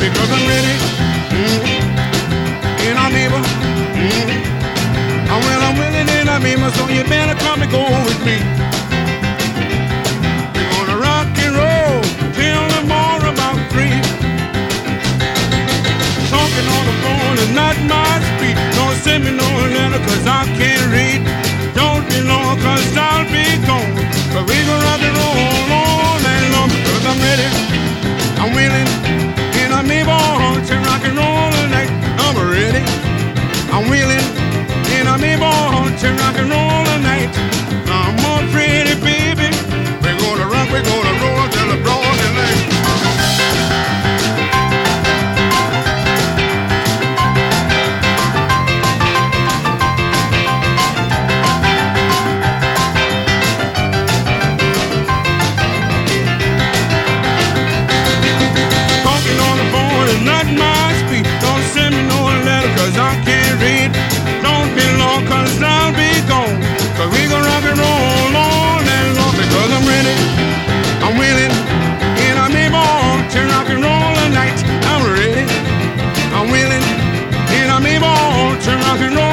because I'm ready. Mm-hmm. And I'm able. Mm-hmm. And when I'm willing and I'm able, so you better come and go with me. We're gonna rock and about three. Talking on the phone is not my speed. Don't send me no letter, cause I can't read. I'm willing. And I'm able to rock and roll tonight. I'm all pretty baby. rock and roll.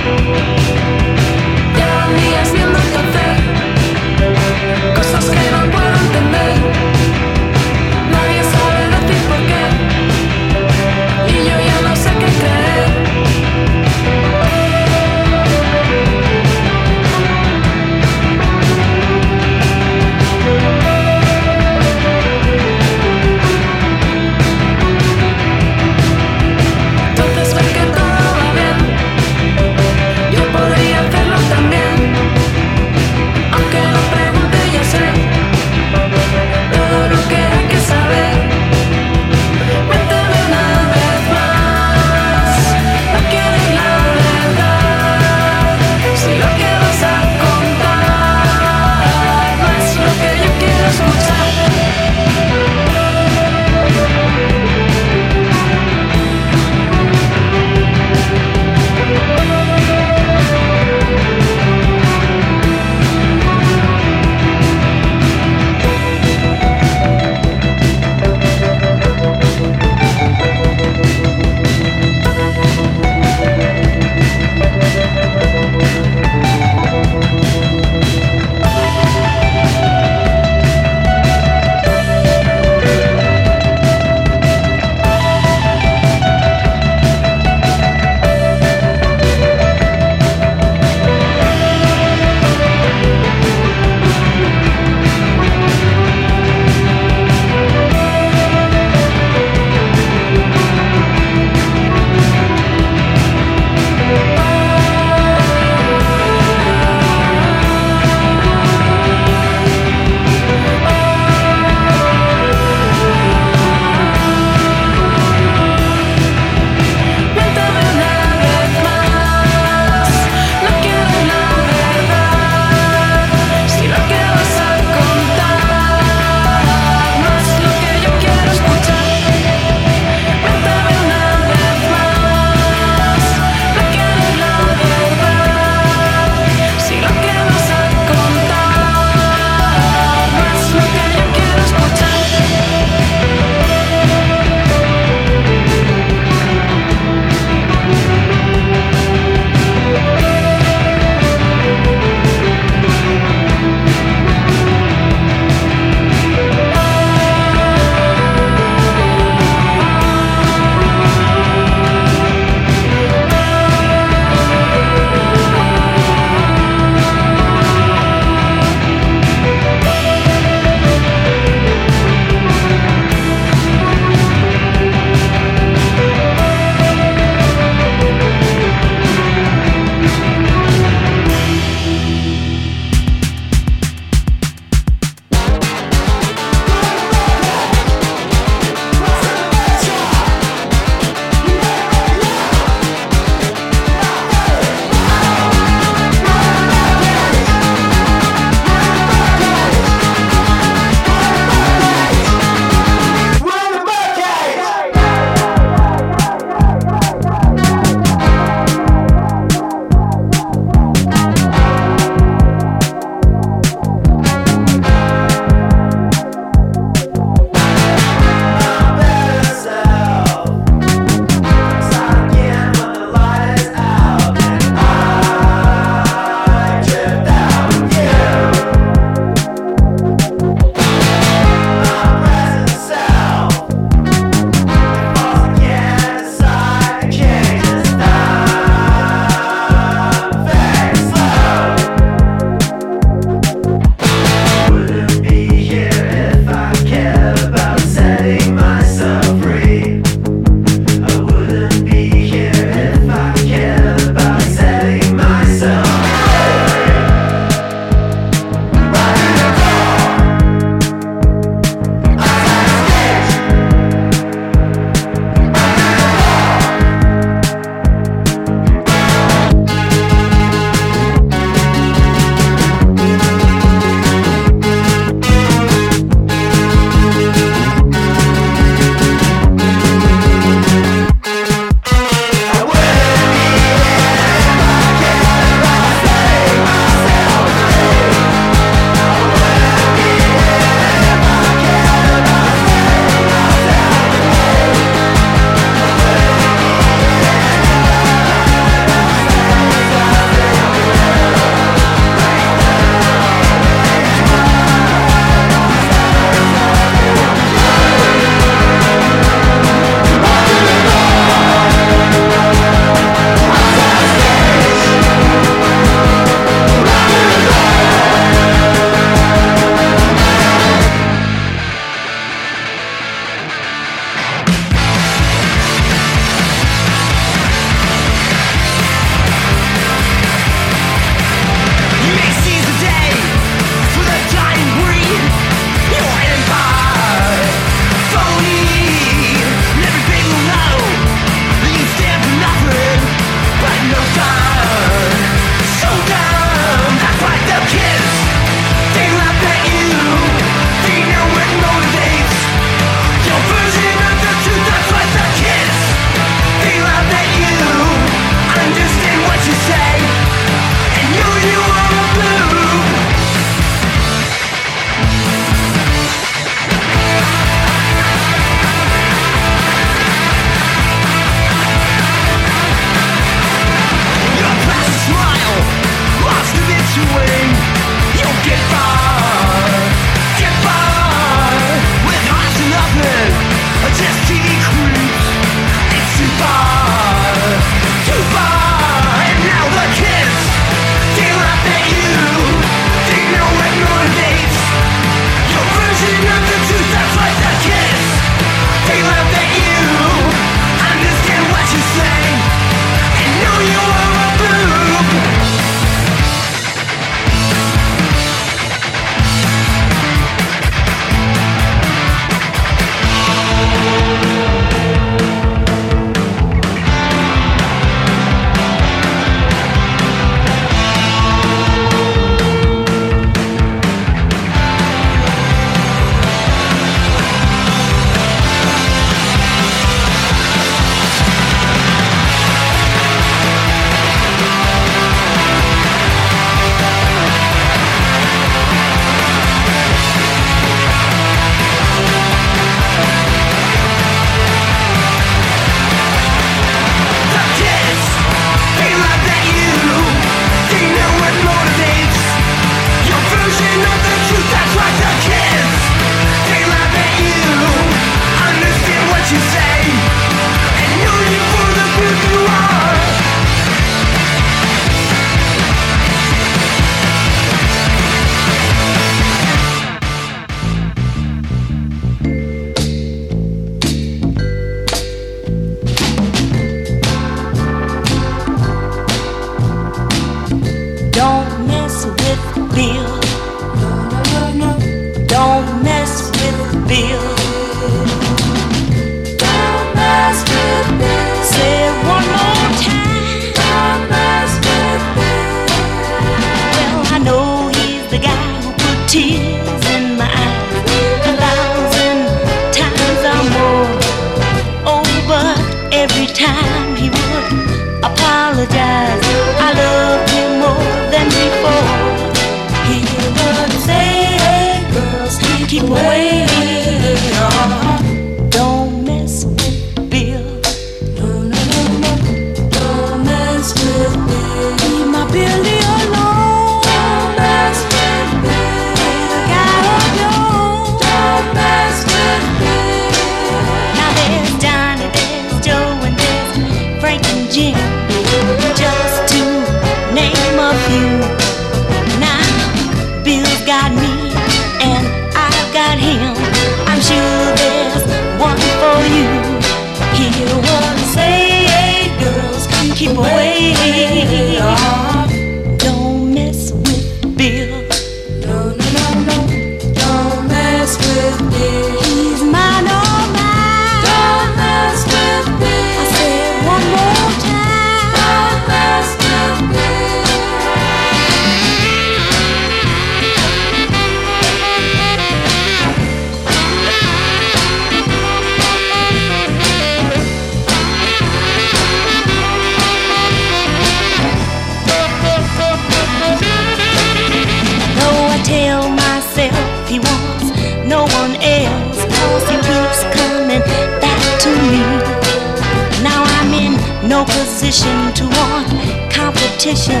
position to want competition.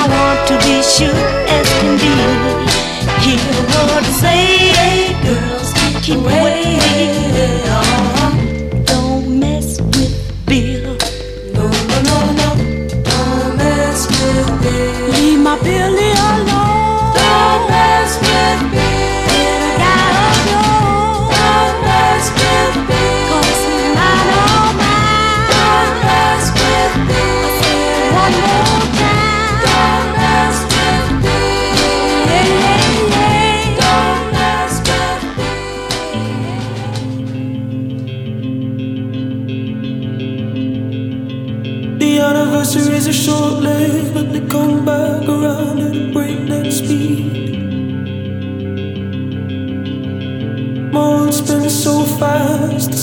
I want to be sure as can be. Hear the Lord say, hey, girls, keep away.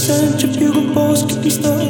such a bugle boss could be stuck.